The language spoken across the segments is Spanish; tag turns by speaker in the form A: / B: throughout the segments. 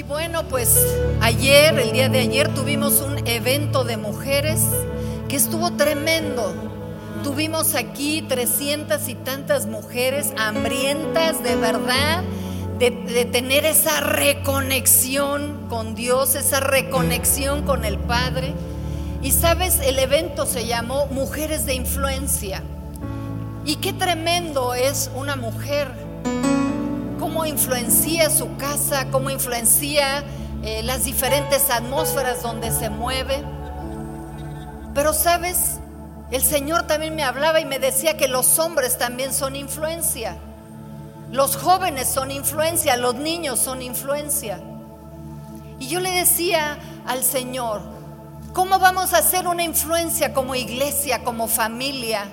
A: Y bueno, pues ayer, el día de ayer, tuvimos un evento de mujeres que estuvo tremendo. Tuvimos aquí 300 y tantas mujeres hambrientas de verdad, de, de, tener esa reconexión con Dios, esa reconexión con el Padre. Y sabes, el evento se llamó Mujeres de Influencia. Y qué tremendo es una mujer cómo influencia su casa, cómo influencia eh, las diferentes atmósferas donde se mueve. Pero sabes, el Señor también me hablaba y me decía que los hombres también son influencia. Los jóvenes son influencia, los niños son influencia. Y yo le decía al Señor, ¿cómo vamos a hacer una influencia como iglesia, como familia,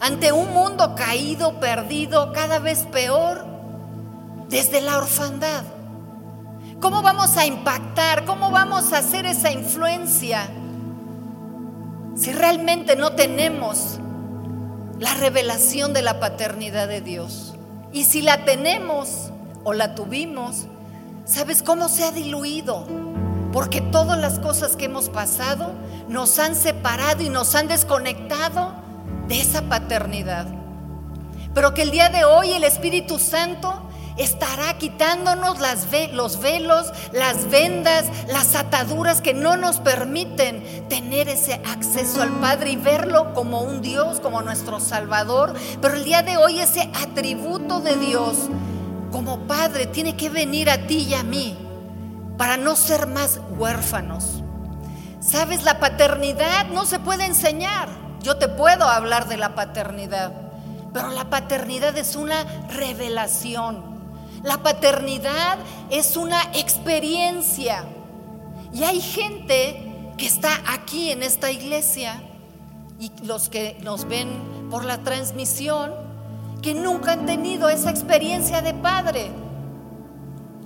A: ante un mundo caído, perdido, cada vez peor? Desde la orfandad. ¿Cómo vamos a impactar? ¿Cómo vamos a hacer esa influencia si realmente no tenemos la revelación de la paternidad de Dios? Y si la tenemos o la tuvimos, ¿sabes cómo se ha diluido? Porque todas las cosas que hemos pasado nos han separado y nos han desconectado de esa paternidad. Pero que el día de hoy el Espíritu Santo estará quitándonos los velos, las vendas, las ataduras que no nos permiten tener ese acceso al Padre y verlo como un Dios, como nuestro Salvador. Pero el día de hoy ese atributo de Dios como Padre tiene que venir a ti y a mí para no ser más huérfanos. Sabes, la paternidad no se puede enseñar. Yo te puedo hablar de la paternidad, pero la paternidad es una revelación. La paternidad es una experiencia. Y hay gente que está aquí en esta iglesia y los que nos ven por la transmisión, que nunca han tenido esa experiencia de padre.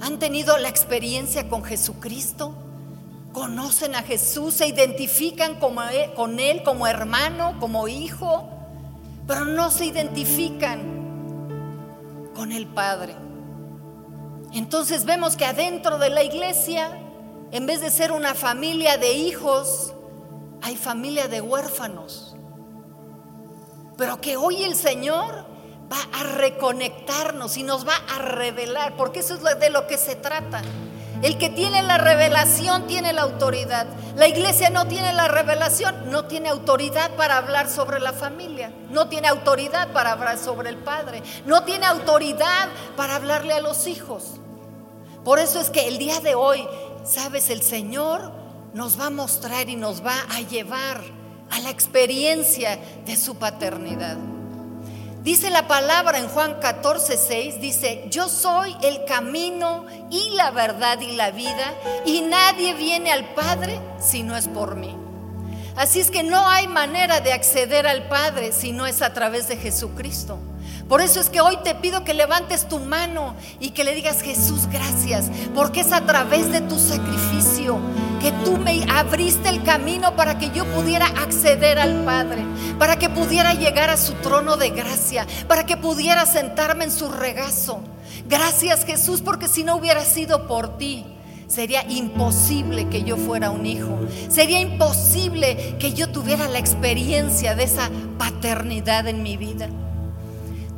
A: Han tenido la experiencia con Jesucristo, conocen a Jesús, se identifican e, con Él como hermano, como hijo, pero no se identifican con el Padre. Entonces vemos que adentro de la iglesia, en vez de ser una familia de hijos, hay familia de huérfanos. Pero que hoy el Señor va a reconectarnos y nos va a revelar, porque eso es de lo que se trata. El que tiene la revelación tiene la autoridad. La iglesia no tiene la revelación, no tiene autoridad para hablar sobre la familia, no tiene autoridad para hablar sobre el padre, no tiene autoridad para hablarle a los hijos. Por eso es que el día de hoy, sabes, el Señor nos va a mostrar y nos va a llevar a la experiencia de su paternidad. Dice la palabra en Juan 14, 6, dice, yo soy el camino y la verdad y la vida, y nadie viene al Padre si no es por mí. Así es que no hay manera de acceder al Padre si no es a través de Jesucristo. Por eso es que hoy te pido que levantes tu mano y que le digas, Jesús, gracias, porque es a través de tu sacrificio que tú me abriste el camino para que yo pudiera acceder al Padre, para que pudiera llegar a su trono de gracia, para que pudiera sentarme en su regazo. Gracias Jesús, porque si no hubiera sido por ti, sería imposible que yo fuera un hijo. Sería imposible que yo tuviera la experiencia de esa paternidad en mi vida.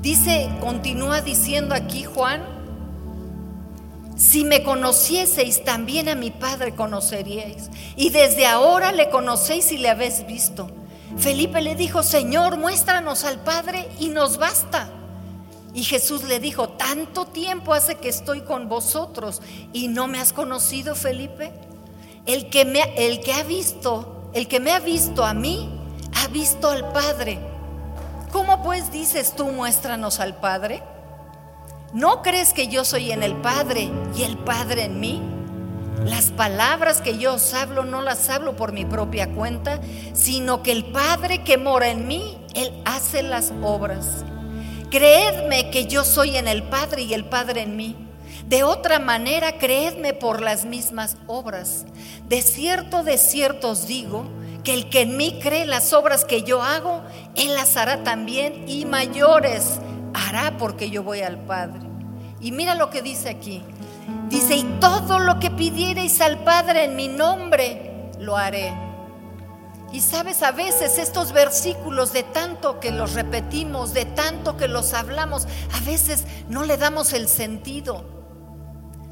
A: Dice, continúa diciendo aquí Juan, si me conocieseis, también a mi Padre conoceríais. Y desde ahora le conocéis y le habéis visto. Felipe le dijo, Señor, muéstranos al Padre y nos basta. Y Jesús le dijo, tanto tiempo hace que estoy con vosotros y no me has conocido, Felipe. El que me, el que ha visto, el que me ha visto a mí, ha visto al Padre. ¿Cómo pues dices tú, muéstranos al Padre? ¿No crees que yo soy en el Padre y el Padre en mí? Las palabras que yo os hablo no las hablo por mi propia cuenta, sino que el Padre que mora en mí, Él hace las obras. Creedme que yo soy en el Padre y el Padre en mí. De otra manera, creedme por las mismas obras. De cierto, de cierto os digo, que el que en mí cree las obras que yo hago, Él las hará también y mayores hará porque yo voy al Padre. Y mira lo que dice aquí. Dice, y todo lo que pidiereis al Padre en mi nombre, lo haré. Y sabes, a veces estos versículos, de tanto que los repetimos, de tanto que los hablamos, a veces no le damos el sentido.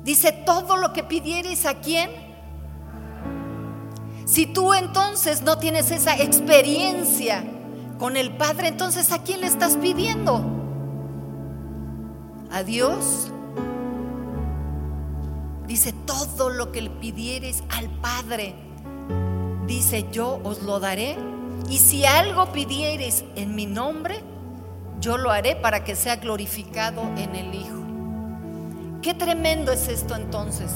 A: Dice, todo lo que pidiereis a quién. Si tú entonces no tienes esa experiencia con el Padre, entonces ¿a quién le estás pidiendo? ¿A Dios? Dice, todo lo que le pidieres al Padre, dice, yo os lo daré. Y si algo pidieres en mi nombre, yo lo haré para que sea glorificado en el Hijo. Qué tremendo es esto entonces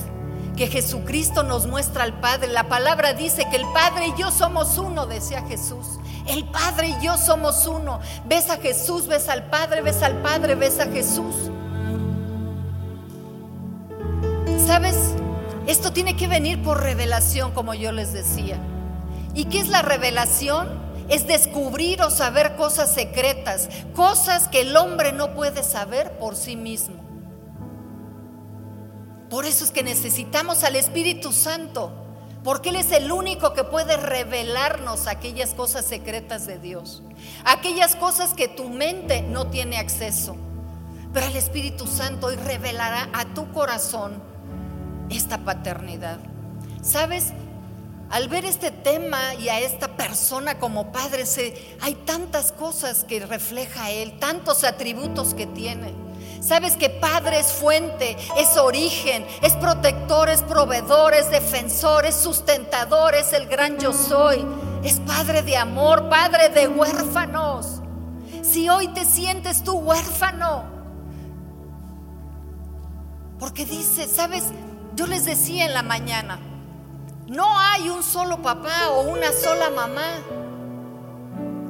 A: que Jesucristo nos muestra al Padre. La palabra dice que el Padre y yo somos uno, decía Jesús. El Padre y yo somos uno. Ves a Jesús, ves al Padre, ves al Padre, ves a Jesús. ¿Sabes? Esto tiene que venir por revelación, como yo les decía. ¿Y qué es la revelación? Es descubrir o saber cosas secretas, cosas que el hombre no puede saber por sí mismo. Por eso es que necesitamos al Espíritu Santo, porque Él es el único que puede revelarnos aquellas cosas secretas de Dios, aquellas cosas que tu mente no tiene acceso. Pero el Espíritu Santo hoy revelará a tu corazón esta paternidad. ¿Sabes? Al ver este tema y a esta persona como padre, hay tantas cosas que refleja Él, tantos atributos que tiene. Sabes que Padre es fuente, es origen, es protector, es proveedor, es defensor, es sustentador, es el gran yo soy. Es Padre de amor, Padre de huérfanos. Si hoy te sientes tú huérfano, porque dice, sabes, yo les decía en la mañana, no hay un solo papá o una sola mamá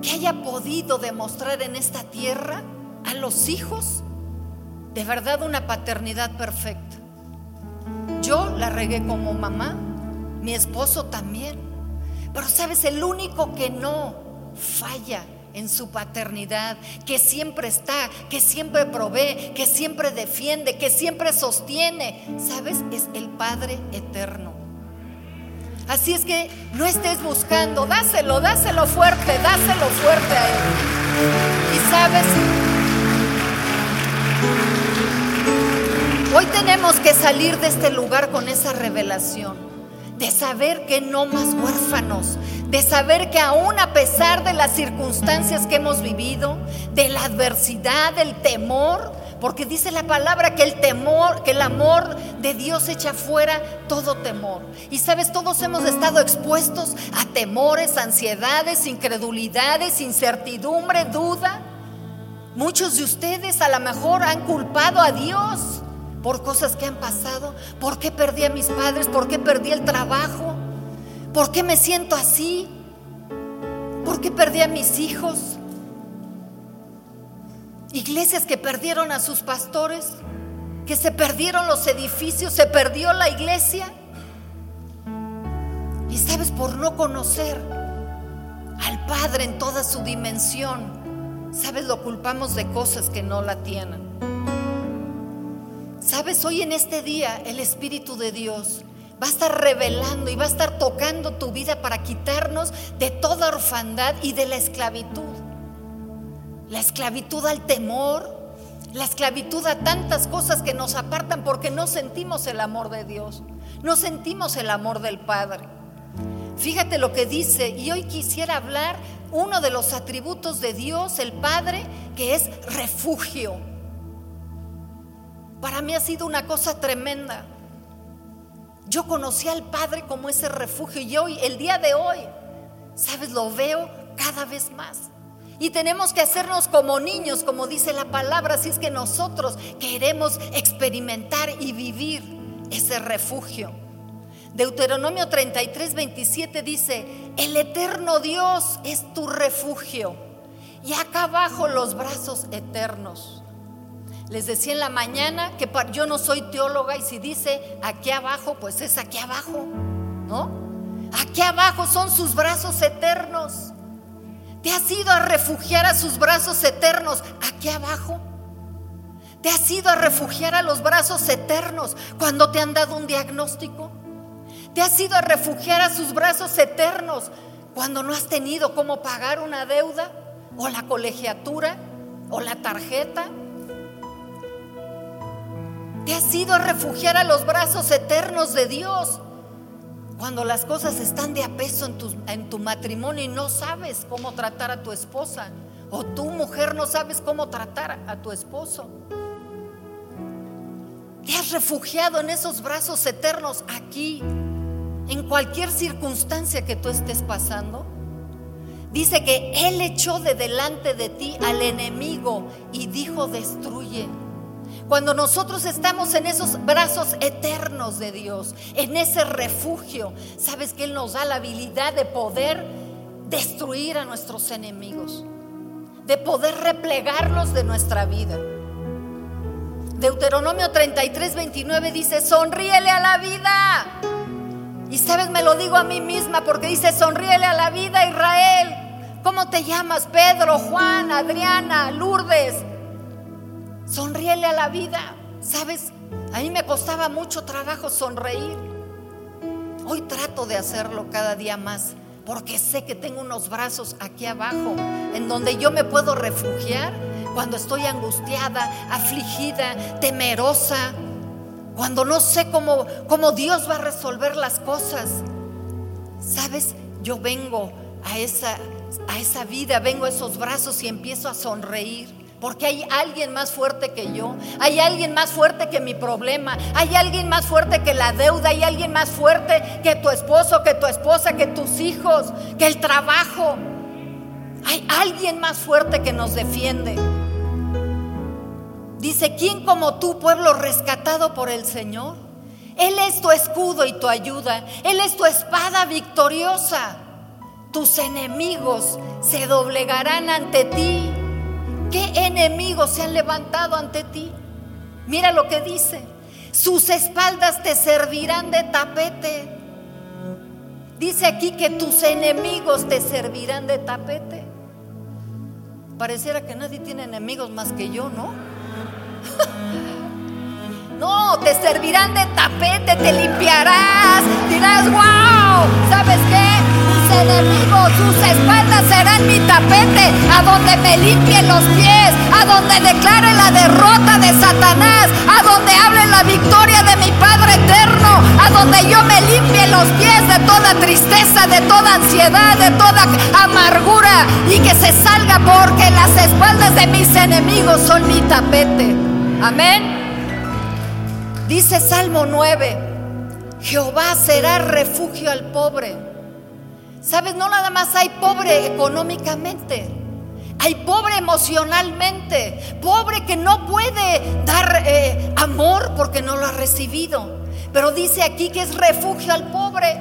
A: que haya podido demostrar en esta tierra a los hijos de verdad una paternidad perfecta. Yo la regué como mamá, mi esposo también. Pero sabes, el único que no falla en su paternidad, que siempre está, que siempre provee, que siempre defiende, que siempre sostiene, ¿sabes? Es el Padre eterno. Así es que no estés buscando, dáselo, dáselo fuerte, dáselo fuerte a Él. Y sabes, Hoy tenemos que salir de este lugar con esa revelación, de saber que no más huérfanos, de saber que aún a pesar de las circunstancias que hemos vivido, de la adversidad, del temor, porque dice la palabra que el temor, que el amor de Dios echa fuera todo temor. Y sabes, todos hemos estado expuestos a temores, ansiedades, incredulidades, incertidumbre, duda. Muchos de ustedes a lo mejor han culpado a Dios por cosas que han pasado. ¿Por qué perdí a mis padres? ¿Por qué perdí el trabajo? ¿Por qué me siento así? ¿Por qué perdí a mis hijos? Iglesias que perdieron a sus pastores, que se perdieron los edificios, se perdió la iglesia. Y sabes, por no conocer al Padre en toda su dimensión, sabes, lo culpamos de cosas que no la tienen. Sabes, hoy en este día el Espíritu de Dios va a estar revelando y va a estar tocando tu vida para quitarnos de toda orfandad y de la esclavitud. La esclavitud al temor, la esclavitud a tantas cosas que nos apartan porque no sentimos el amor de Dios, no sentimos el amor del Padre. Fíjate lo que dice, y hoy quisiera hablar uno de los atributos de Dios, el Padre, que es refugio. Para mí ha sido una cosa tremenda. Yo conocí al Padre como ese refugio y hoy, el día de hoy, sabes, lo veo cada vez más. Y tenemos que hacernos como niños, como dice la palabra, si es que nosotros queremos experimentar y vivir ese refugio. Deuteronomio 33, 27 dice, el eterno Dios es tu refugio. Y acá abajo los brazos eternos. Les decía en la mañana que yo no soy teóloga y si dice aquí abajo, pues es aquí abajo, ¿no? Aquí abajo son sus brazos eternos. Te has ido a refugiar a sus brazos eternos aquí abajo. ¿Te has ido a refugiar a los brazos eternos cuando te han dado un diagnóstico? ¿Te has ido a refugiar a sus brazos eternos cuando no has tenido cómo pagar una deuda o la colegiatura o la tarjeta? ¿Te has ido a refugiar a los brazos eternos de Dios cuando las cosas están de a peso en tu, en tu matrimonio y no sabes cómo tratar a tu esposa? O tu mujer no sabes cómo tratar a tu esposo. Te has refugiado en esos brazos eternos aquí, en cualquier circunstancia que tú estés pasando. Dice que Él echó de delante de ti al enemigo y dijo, destruye. Cuando nosotros estamos en esos brazos eternos de Dios, en ese refugio, sabes que Él nos da la habilidad de poder destruir a nuestros enemigos, de poder replegarlos de nuestra vida. Deuteronomio 33, 29 dice, sonríele a la vida. Y sabes, me lo digo a mí misma porque dice, sonríele a la vida, Israel. ¿Cómo te llamas? Pedro, Juan, Adriana, Lourdes. Sonríele a la vida. ¿Sabes? A mí me costaba mucho trabajo sonreír. Hoy trato de hacerlo cada día más porque sé que tengo unos brazos aquí abajo en donde yo me puedo refugiar cuando estoy angustiada, afligida, temerosa, cuando no sé cómo, cómo Dios va a resolver las cosas. ¿Sabes? Yo vengo a esa, a esa vida, vengo a esos brazos y empiezo a sonreír. Porque hay alguien más fuerte que yo, hay alguien más fuerte que mi problema, hay alguien más fuerte que la deuda, hay alguien más fuerte que tu esposo, que tu esposa, que tus hijos, que el trabajo. Hay alguien más fuerte que nos defiende. Dice, ¿quién como tú, pueblo rescatado por el Señor? Él es tu escudo y tu ayuda. Él es tu espada victoriosa. Tus enemigos se doblegarán ante ti. ¿Qué enemigos se han levantado ante ti? Mira lo que dice. Sus espaldas te servirán de tapete. Dice aquí que tus enemigos te servirán de tapete. Pareciera que nadie tiene enemigos más que yo, ¿no? No, te servirán de tapete, te limpiarás. Dirás, wow, ¿sabes qué? Mis enemigos, sus espaldas serán mi tapete, a donde me limpien los pies, a donde declare la derrota de Satanás, a donde hable la victoria de mi Padre eterno, a donde yo me limpie los pies de toda tristeza, de toda ansiedad, de toda amargura y que se salga porque las espaldas de mis enemigos son mi tapete. Amén. Dice Salmo 9, Jehová será refugio al pobre. Sabes, no nada más hay pobre económicamente, hay pobre emocionalmente, pobre que no puede dar eh, amor porque no lo ha recibido. Pero dice aquí que es refugio al pobre.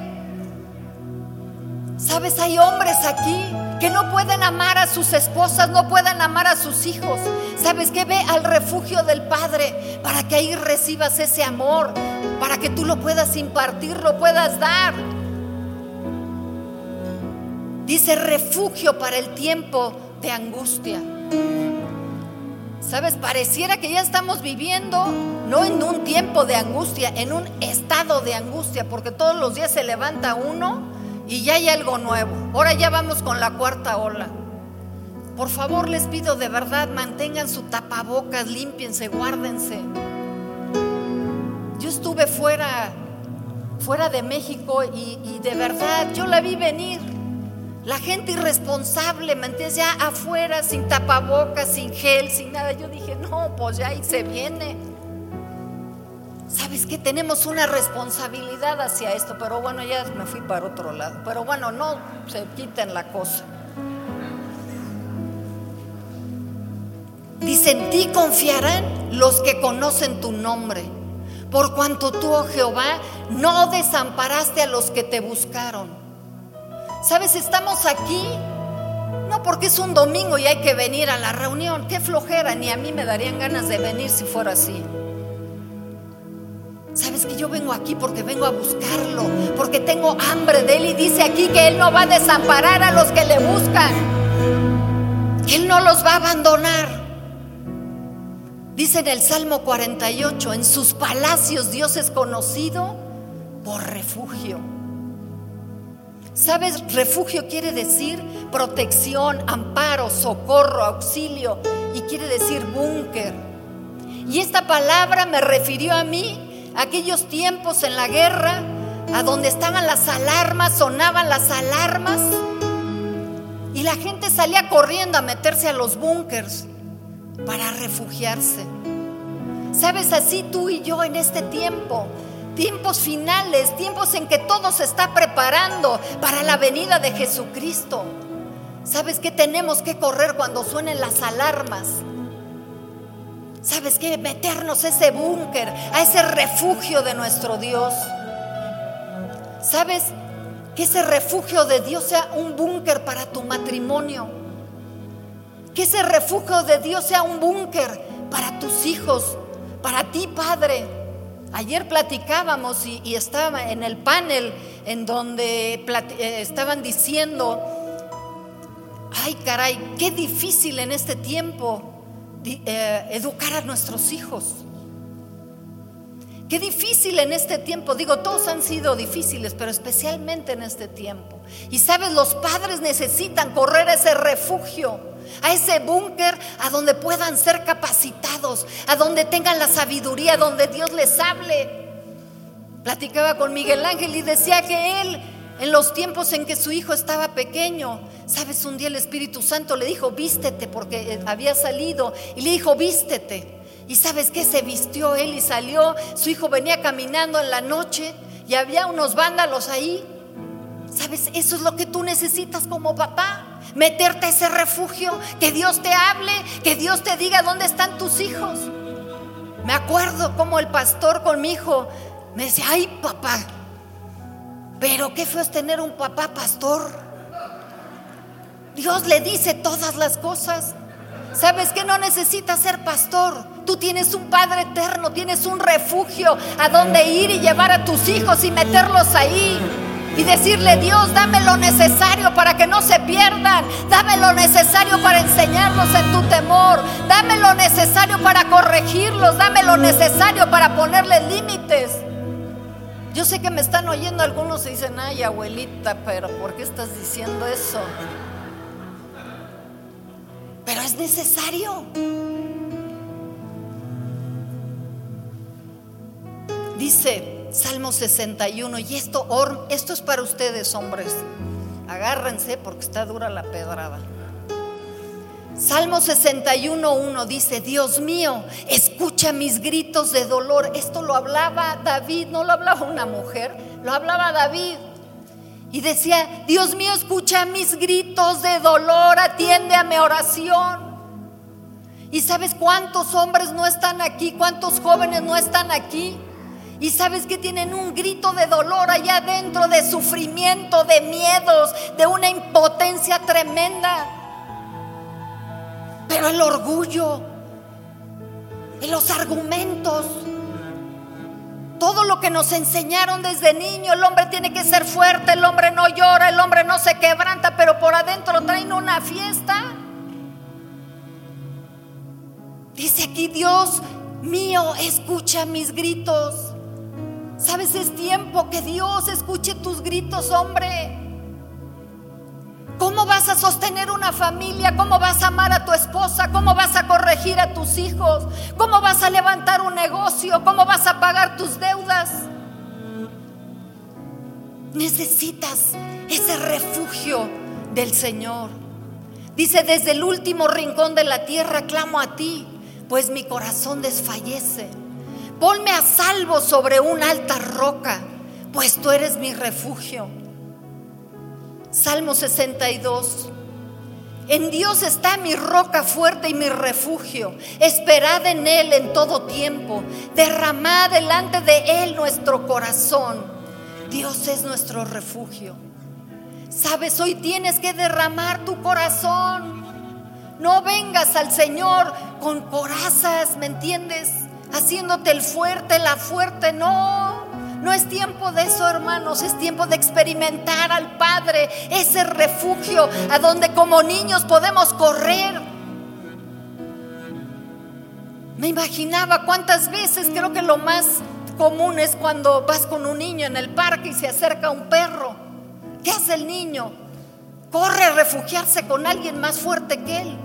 A: Sabes, hay hombres aquí que no pueden amar a sus esposas, no pueden amar a sus hijos. Sabes que ve al refugio del Padre para que ahí recibas ese amor, para que tú lo puedas impartir, lo puedas dar. Dice refugio para el tiempo de angustia. Sabes, pareciera que ya estamos viviendo no en un tiempo de angustia, en un estado de angustia, porque todos los días se levanta uno y ya hay algo nuevo. Ahora ya vamos con la cuarta ola. Por favor, les pido de verdad, mantengan su tapabocas, límpiense, guárdense. Yo estuve fuera, fuera de México y, y de verdad yo la vi venir. La gente irresponsable, ¿me entiendes? Ya afuera, sin tapabocas, sin gel, sin nada. Yo dije, no, pues ya ahí se viene. ¿Sabes que Tenemos una responsabilidad hacia esto, pero bueno, ya me fui para otro lado. Pero bueno, no se quiten la cosa. Dice, en ti confiarán los que conocen tu nombre, por cuanto tú, oh Jehová, no desamparaste a los que te buscaron. ¿Sabes? Estamos aquí, no porque es un domingo y hay que venir a la reunión, qué flojera, ni a mí me darían ganas de venir si fuera así. Sabes que yo vengo aquí porque vengo a buscarlo, porque tengo hambre de Él y dice aquí que Él no va a desamparar a los que le buscan, que Él no los va a abandonar. Dice en el Salmo 48, en sus palacios Dios es conocido por refugio. ¿Sabes? Refugio quiere decir protección, amparo, socorro, auxilio y quiere decir búnker. Y esta palabra me refirió a mí, aquellos tiempos en la guerra, a donde estaban las alarmas, sonaban las alarmas y la gente salía corriendo a meterse a los búnkers para refugiarse. Sabes, así tú y yo en este tiempo, tiempos finales, tiempos en que todo se está preparando para la venida de Jesucristo. ¿Sabes que tenemos que correr cuando suenen las alarmas? ¿Sabes qué? Meternos a ese búnker, a ese refugio de nuestro Dios. ¿Sabes? Que ese refugio de Dios sea un búnker para tu matrimonio. Que ese refugio de Dios sea un búnker para tus hijos, para ti, Padre. Ayer platicábamos y, estaba en el panel en donde eh, estaban diciendo, ay caray, qué difícil en este tiempo eh, educar a nuestros hijos. Qué difícil en este tiempo, digo, todos han sido difíciles, pero especialmente en este tiempo. Y sabes, los padres necesitan correr a ese refugio, a ese búnker, a donde puedan ser capacitados, a donde tengan la sabiduría, donde Dios les hable. Platicaba con Miguel Ángel y decía que él, en los tiempos en que su hijo estaba pequeño, sabes, un día el Espíritu Santo le dijo, vístete, porque había salido, y le dijo, vístete. Y sabes que se vistió él y salió. Su hijo venía caminando en la noche y había unos vándalos ahí. ¿Sabes? Eso es lo que tú necesitas como papá. Meterte a ese refugio, que Dios te hable, que Dios te diga dónde están tus hijos. Me acuerdo como el pastor con mi hijo me decía, ay papá, pero qué fue es tener un papá pastor. Dios le dice todas las cosas. ¿Sabes que no necesitas ser pastor? Tú tienes un Padre eterno, tienes un refugio a donde ir y llevar a tus hijos y meterlos ahí. Y decirle, Dios, dame lo necesario para que no se pierdan. Dame lo necesario para enseñarlos en tu temor. Dame lo necesario para corregirlos. Dame lo necesario para ponerles límites. Yo sé que me están oyendo algunos y dicen, ay abuelita, pero ¿por qué estás diciendo eso? Pero es necesario. Dice Salmo 61, y esto, esto es para ustedes, hombres. Agárrense porque está dura la pedrada. Salmo 61.1 dice, Dios mío, escucha mis gritos de dolor. Esto lo hablaba David, no lo hablaba una mujer, lo hablaba David. Y decía, Dios mío, escucha mis gritos de dolor, atiende a mi oración. ¿Y sabes cuántos hombres no están aquí? ¿Cuántos jóvenes no están aquí? Y sabes que tienen un grito de dolor allá adentro, de sufrimiento, de miedos, de una impotencia tremenda. Pero el orgullo, los argumentos, todo lo que nos enseñaron desde niño, el hombre tiene que ser fuerte, el hombre no llora, el hombre no se quebranta, pero por adentro traen una fiesta. Dice aquí Dios mío, escucha mis gritos. ¿Sabes? Es tiempo que Dios escuche tus gritos, hombre. ¿Cómo vas a sostener una familia? ¿Cómo vas a amar a tu esposa? ¿Cómo vas a corregir a tus hijos? ¿Cómo vas a levantar un negocio? ¿Cómo vas a pagar tus deudas? Necesitas ese refugio del Señor. Dice, desde el último rincón de la tierra clamo a ti, pues mi corazón desfallece. Ponme a salvo sobre una alta roca, pues tú eres mi refugio. Salmo 62. En Dios está mi roca fuerte y mi refugio. Esperad en Él en todo tiempo. Derramad delante de Él nuestro corazón. Dios es nuestro refugio. Sabes, hoy tienes que derramar tu corazón. No vengas al Señor con corazas, ¿me entiendes? Haciéndote el fuerte, la fuerte. No, no es tiempo de eso, hermanos, es tiempo de experimentar al Padre, ese refugio a donde como niños podemos correr. Me imaginaba cuántas veces, creo que lo más común es cuando vas con un niño en el parque y se acerca un perro. ¿Qué hace el niño? Corre a refugiarse con alguien más fuerte que él.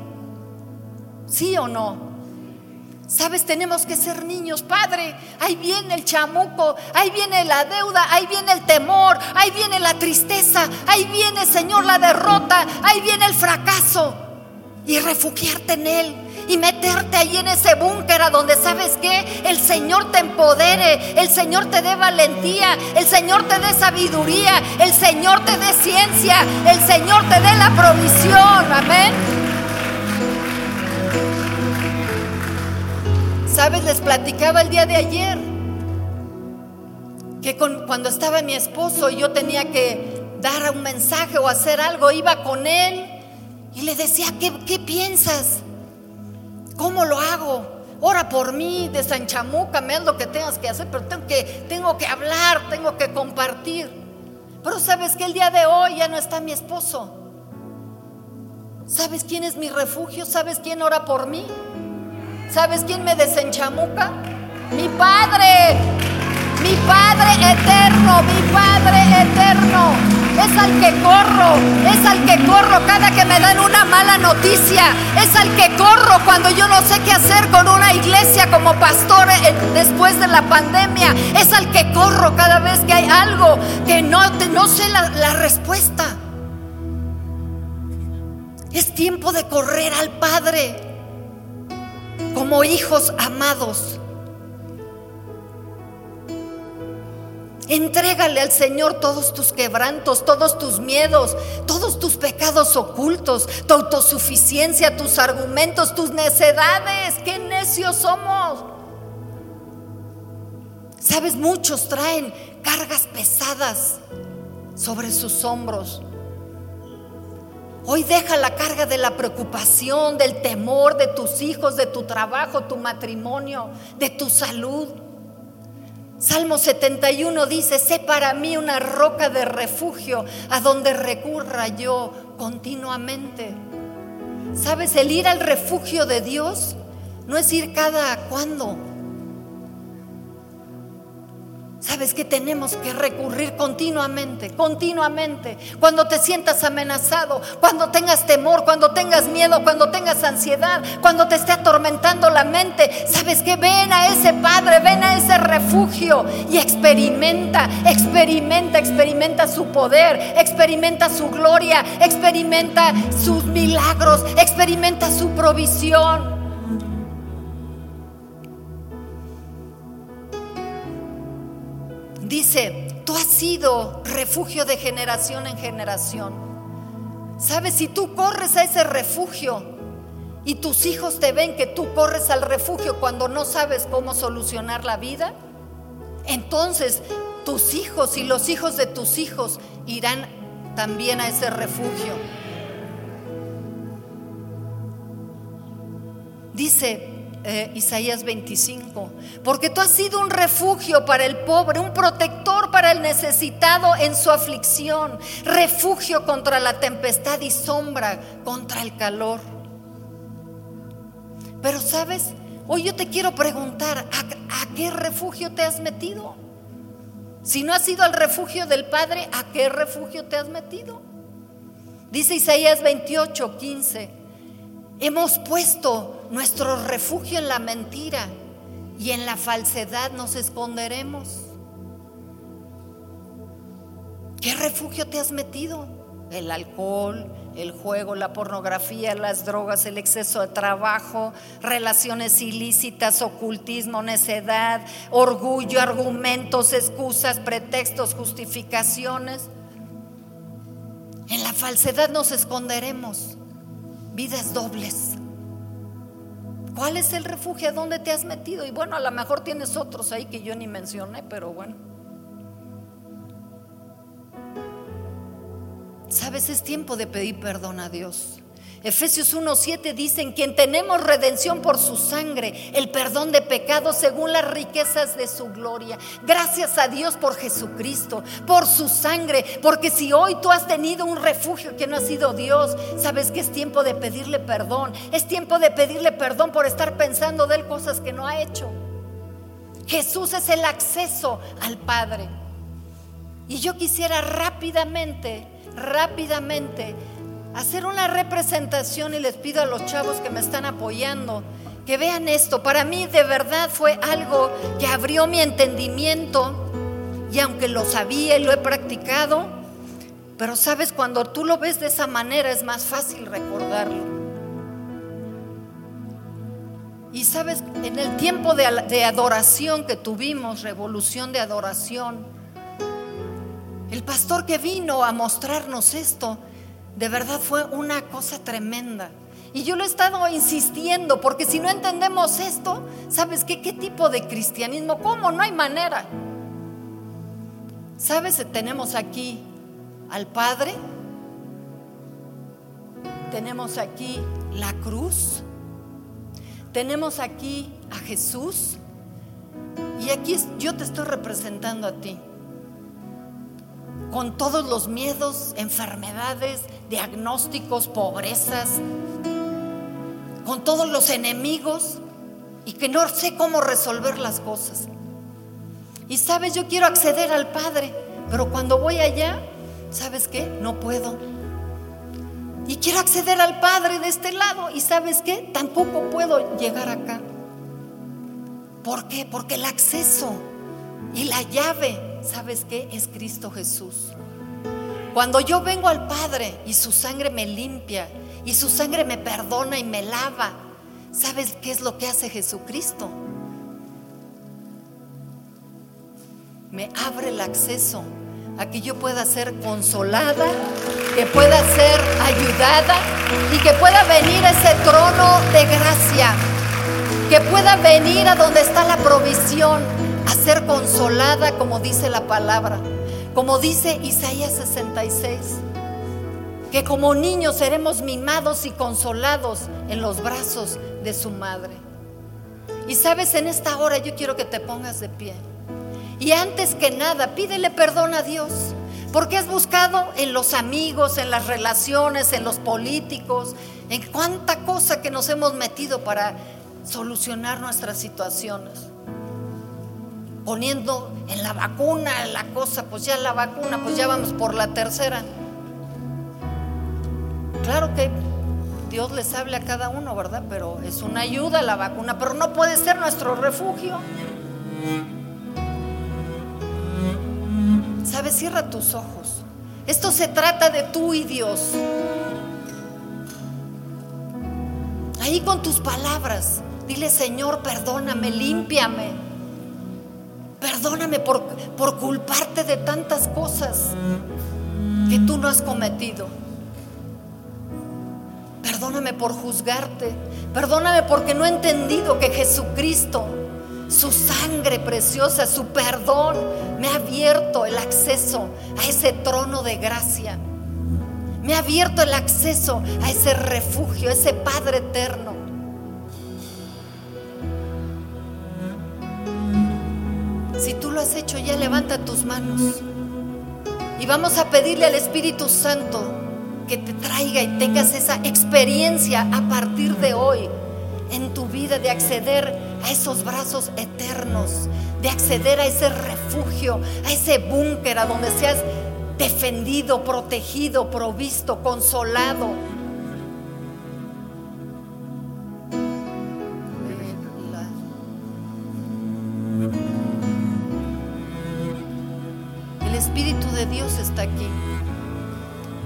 A: ¿Sí o no? Sabes, tenemos que ser niños, Padre. Ahí viene el chamuco, ahí viene la deuda, ahí viene el temor, ahí viene la tristeza, ahí viene, Señor, la derrota, ahí viene el fracaso. Y refugiarte en Él y meterte ahí en ese búnker a donde sabes que el Señor te empodere, el Señor te dé valentía, el Señor te dé sabiduría, el Señor te dé ciencia, el Señor te dé la provisión. Amén. Sabes, les platicaba el día de ayer que cuando estaba mi esposo y yo tenía que dar un mensaje o hacer algo, iba con él y le decía, ¿qué, piensas? ¿Cómo lo hago? Ora por mí, desanchamúcame, haz lo que tengas que hacer, pero tengo que, tengo que hablar, tengo que compartir. Pero sabes que el día de hoy ya no está mi esposo. ¿Sabes quién es mi refugio? ¿Sabes quién ora por mí? ¿Sabes quién me desenchamuca? Mi Padre, mi Padre eterno, mi Padre eterno. Es al que corro, es al que corro cada que me dan una mala noticia. Es al que corro cuando yo no sé qué hacer con una iglesia como pastor después de la pandemia. Es al que corro cada vez que hay algo que no, no sé la, la respuesta. Es tiempo de correr al Padre como hijos amados. Entrégale al Señor todos tus quebrantos, todos tus miedos, todos tus pecados ocultos, tu autosuficiencia, tus argumentos, tus necedades. ¡Qué necios somos! Sabes, muchos traen cargas pesadas sobre sus hombros. Hoy deja la carga de la preocupación, del temor de tus hijos, de tu trabajo, tu matrimonio, de tu salud. Salmo 71 dice, sé para mí una roca de refugio a donde recurra yo continuamente. ¿Sabes? El ir al refugio de Dios no es ir cada cuando, Sabes que tenemos que recurrir continuamente, continuamente. Cuando te sientas amenazado, cuando tengas temor, cuando tengas miedo, cuando tengas ansiedad, cuando te esté atormentando la mente, sabes que ven a ese Padre, ven a ese refugio y experimenta, experimenta, experimenta su poder, experimenta su gloria, experimenta sus milagros, experimenta su provisión. Dice, tú has sido refugio de generación en generación. ¿Sabes? Si tú corres a ese refugio y tus hijos te ven que tú corres al refugio cuando no sabes cómo solucionar la vida, entonces tus hijos y los hijos de tus hijos irán también a ese refugio. Dice, eh, Isaías 25, porque tú has sido un refugio para el pobre, un protector para el necesitado en su aflicción, refugio contra la tempestad y sombra contra el calor. Pero sabes, hoy yo te quiero preguntar, ¿a, qué refugio te has metido? Si no has ido al refugio del Padre, ¿a qué refugio te has metido? Dice Isaías 28, 15. Hemos puesto nuestro refugio en la mentira y en la falsedad nos esconderemos. ¿Qué refugio te has metido? El alcohol, el juego, la pornografía, las drogas, el exceso de trabajo, relaciones ilícitas, ocultismo, necedad, orgullo, argumentos, excusas, pretextos, justificaciones. En la falsedad nos esconderemos vidas dobles. ¿Cuál es el refugio? ¿A dónde te has metido? Y bueno, a lo mejor tienes otros ahí que yo ni mencioné, pero bueno. Sabes, es tiempo de pedir perdón a Dios. Efesios 1.7 dice, en quien tenemos redención por su sangre, el perdón de pecados según las riquezas de su gloria. Gracias a Dios por Jesucristo, por su sangre, porque si hoy tú has tenido un refugio que no ha sido Dios, sabes que es tiempo de pedirle perdón. Es tiempo de pedirle perdón por estar pensando de él cosas que no ha hecho. Jesús es el acceso al Padre. Y yo quisiera rápidamente, rápidamente hacer una representación y les pido a los chavos que me están apoyando que vean esto. Para mí de verdad fue algo que abrió mi entendimiento y aunque lo sabía y lo he practicado, pero sabes, cuando tú lo ves de esa manera es más fácil recordarlo. Y sabes, en el tiempo de, adoración que tuvimos, revolución de adoración, el pastor que vino a mostrarnos esto, de verdad fue una cosa tremenda. Y yo lo he estado insistiendo, porque si no entendemos esto, ¿sabes qué? ¿Qué tipo de cristianismo? ¿Cómo? No hay manera. ¿Sabes? Tenemos aquí al Padre, tenemos aquí la cruz, tenemos aquí a Jesús, y aquí yo te estoy representando a ti con todos los miedos, enfermedades, diagnósticos, pobrezas, con todos los enemigos y que no sé cómo resolver las cosas. Y sabes, yo quiero acceder al Padre, pero cuando voy allá, ¿sabes qué? No puedo. Y quiero acceder al Padre de este lado y ¿sabes qué? Tampoco puedo llegar acá. ¿Por qué? Porque el acceso y la llave ¿sabes qué? Es Cristo Jesús. Cuando yo vengo al Padre y su sangre me limpia y su sangre me perdona y me lava, ¿sabes qué es lo que hace Jesucristo? Me abre el acceso a que yo pueda ser consolada, que pueda ser ayudada y que pueda venir a ese trono de gracia, que pueda venir a donde está la provisión, a ser consolada como dice la palabra, como dice Isaías 66, que como niños seremos mimados y consolados en los brazos de su madre. Y sabes, en esta hora yo quiero que te pongas de pie. Y antes que nada, pídele perdón a Dios. Porque has buscado en los amigos, en las relaciones, en los políticos, en cuánta cosa que nos hemos metido para solucionar nuestras situaciones poniendo en la vacuna la cosa, pues ya la vacuna, pues ya vamos por la tercera. Claro que Dios les hable a cada uno, ¿verdad? Pero es una ayuda la vacuna, pero no puede ser nuestro refugio. ¿Sabes? Cierra tus ojos. Esto se trata de tú y Dios. Ahí con tus palabras, dile Señor, perdóname, límpiame. Perdóname por, por culparte de tantas cosas que tú no has cometido. Perdóname por juzgarte. Perdóname porque no he entendido que Jesucristo, su sangre preciosa, su perdón, me ha abierto el acceso a ese trono de gracia. Me ha abierto el acceso a ese refugio, a ese Padre eterno. Si tú lo has hecho ya, levanta tus manos. Y vamos a pedirle al Espíritu Santo que te traiga y tengas esa experiencia a partir de hoy en tu vida de acceder a esos brazos eternos, de acceder a ese refugio, a ese búnker a donde seas defendido, protegido, provisto, consolado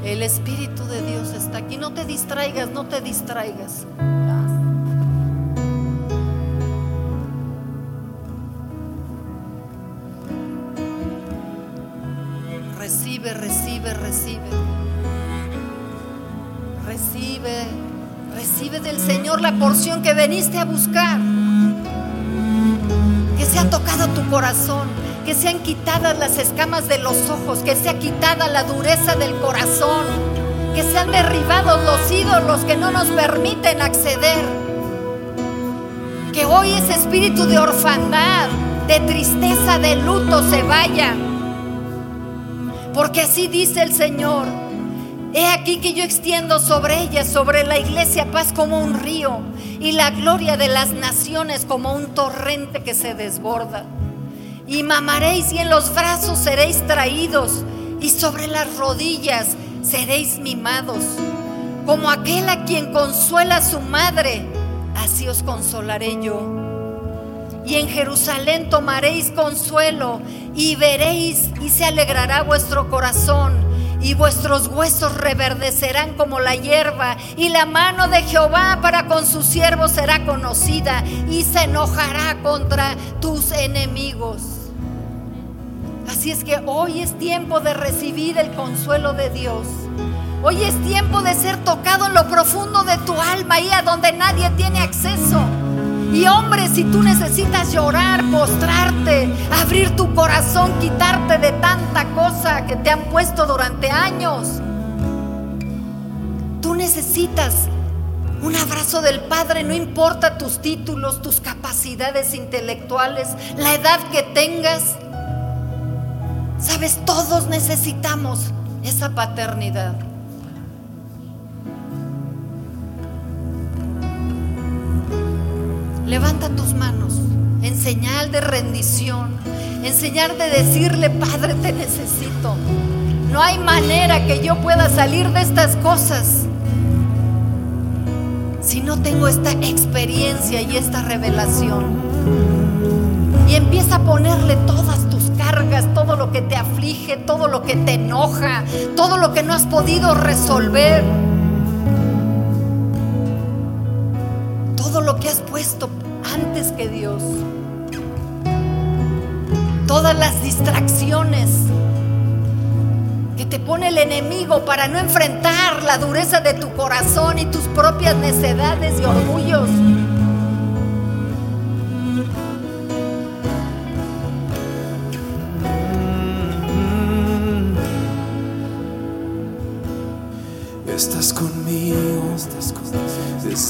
A: El Espíritu de Dios está aquí. No te distraigas, no te distraigas. Recibe, recibe, recibe. Recibe, recibe del Señor la porción que veniste a buscar. Que se ha tocado tu corazón que sean quitadas las escamas de los ojos, que sea quitada la dureza del corazón, que sean derribados los ídolos que no nos permiten acceder. Que hoy ese espíritu de orfandad, de tristeza, de luto se vaya. Porque así dice el Señor. He aquí que yo extiendo sobre ella, sobre la iglesia, paz como un río y la gloria de las naciones como un torrente que se desborda. Y mamaréis y en los brazos seréis traídos y sobre las rodillas seréis mimados. Como aquel a quien consuela su madre, así os consolaré yo. Y en Jerusalén tomaréis consuelo y veréis y se alegrará vuestro corazón y vuestros huesos reverdecerán como la hierba, y la mano de Jehová para con sus siervos será conocida, y se enojará contra tus enemigos. Así es que hoy es tiempo de recibir el consuelo de Dios. Hoy es tiempo de ser tocado en lo profundo de tu alma, ahí a donde nadie tiene acceso. Y hombre, si tú necesitas llorar, postrarte, abrir tu corazón, quitarte de tanta cosa que te han puesto durante años, tú necesitas un abrazo del Padre, no importa tus títulos, tus capacidades intelectuales, la edad que tengas. Sabes, todos necesitamos esa paternidad. Levanta tus manos en señal de rendición, en señal de decirle, Padre, te necesito. No hay manera que yo pueda salir de estas cosas si no tengo esta experiencia y esta revelación. Y empieza a ponerle todas cargas, todo lo que te aflige, todo lo que te enoja, todo lo que no has podido resolver. Todo lo que has puesto antes que Dios. Todas las distracciones que te pone el enemigo para no enfrentar la dureza de tu corazón y tus propias necedades y orgullos.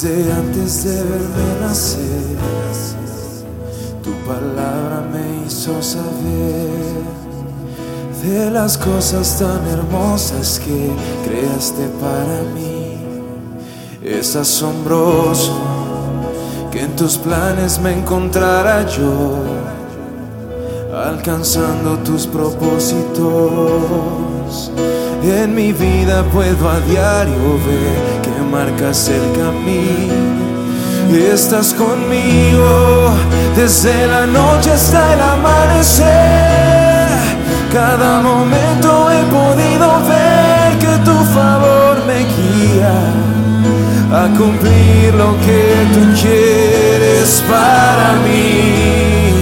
B: Desde antes de verme nacer. Tu palabra me hizo saber de las cosas tan hermosas que creaste para mí. Es asombroso que en tus planes me encontrara yo, alcanzando tus propósitos. En mi vida puedo a diario ver marcas el camino. Estás conmigo desde la noche hasta el amanecer. Cada momento he podido ver que tu favor me guía a cumplir lo que tú quieres para mí.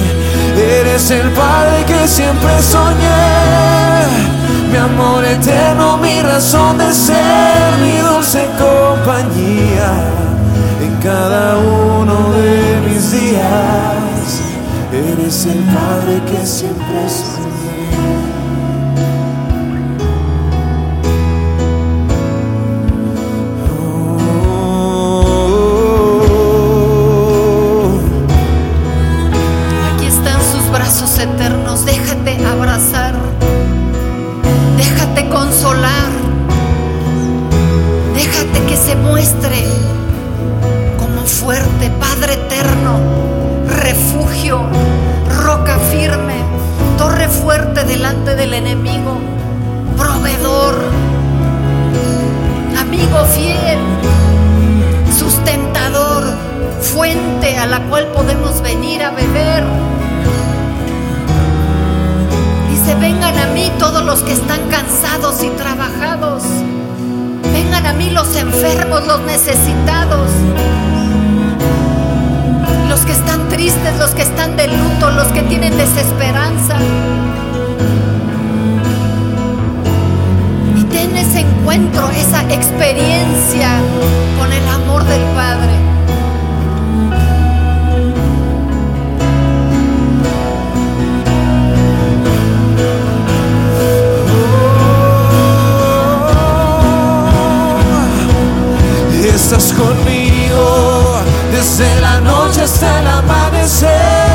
B: Eres el Padre que siempre soñé amor eterno, mi razón de ser, mi dulce compañía en cada uno de mis días. Eres el Padre que siempre soñé.
A: Fuerte delante del enemigo, proveedor, amigo fiel, sustentador, fuente a la cual podemos venir a beber. Dice, vengan a mí todos los que están cansados y trabajados. Vengan a mí los enfermos, los necesitados. Los que están tristes, los que están de luto, los que tienen desesperanza. ese encuentro, esa experiencia con el amor del Padre.
B: Oh, estás conmigo desde la noche hasta el amanecer.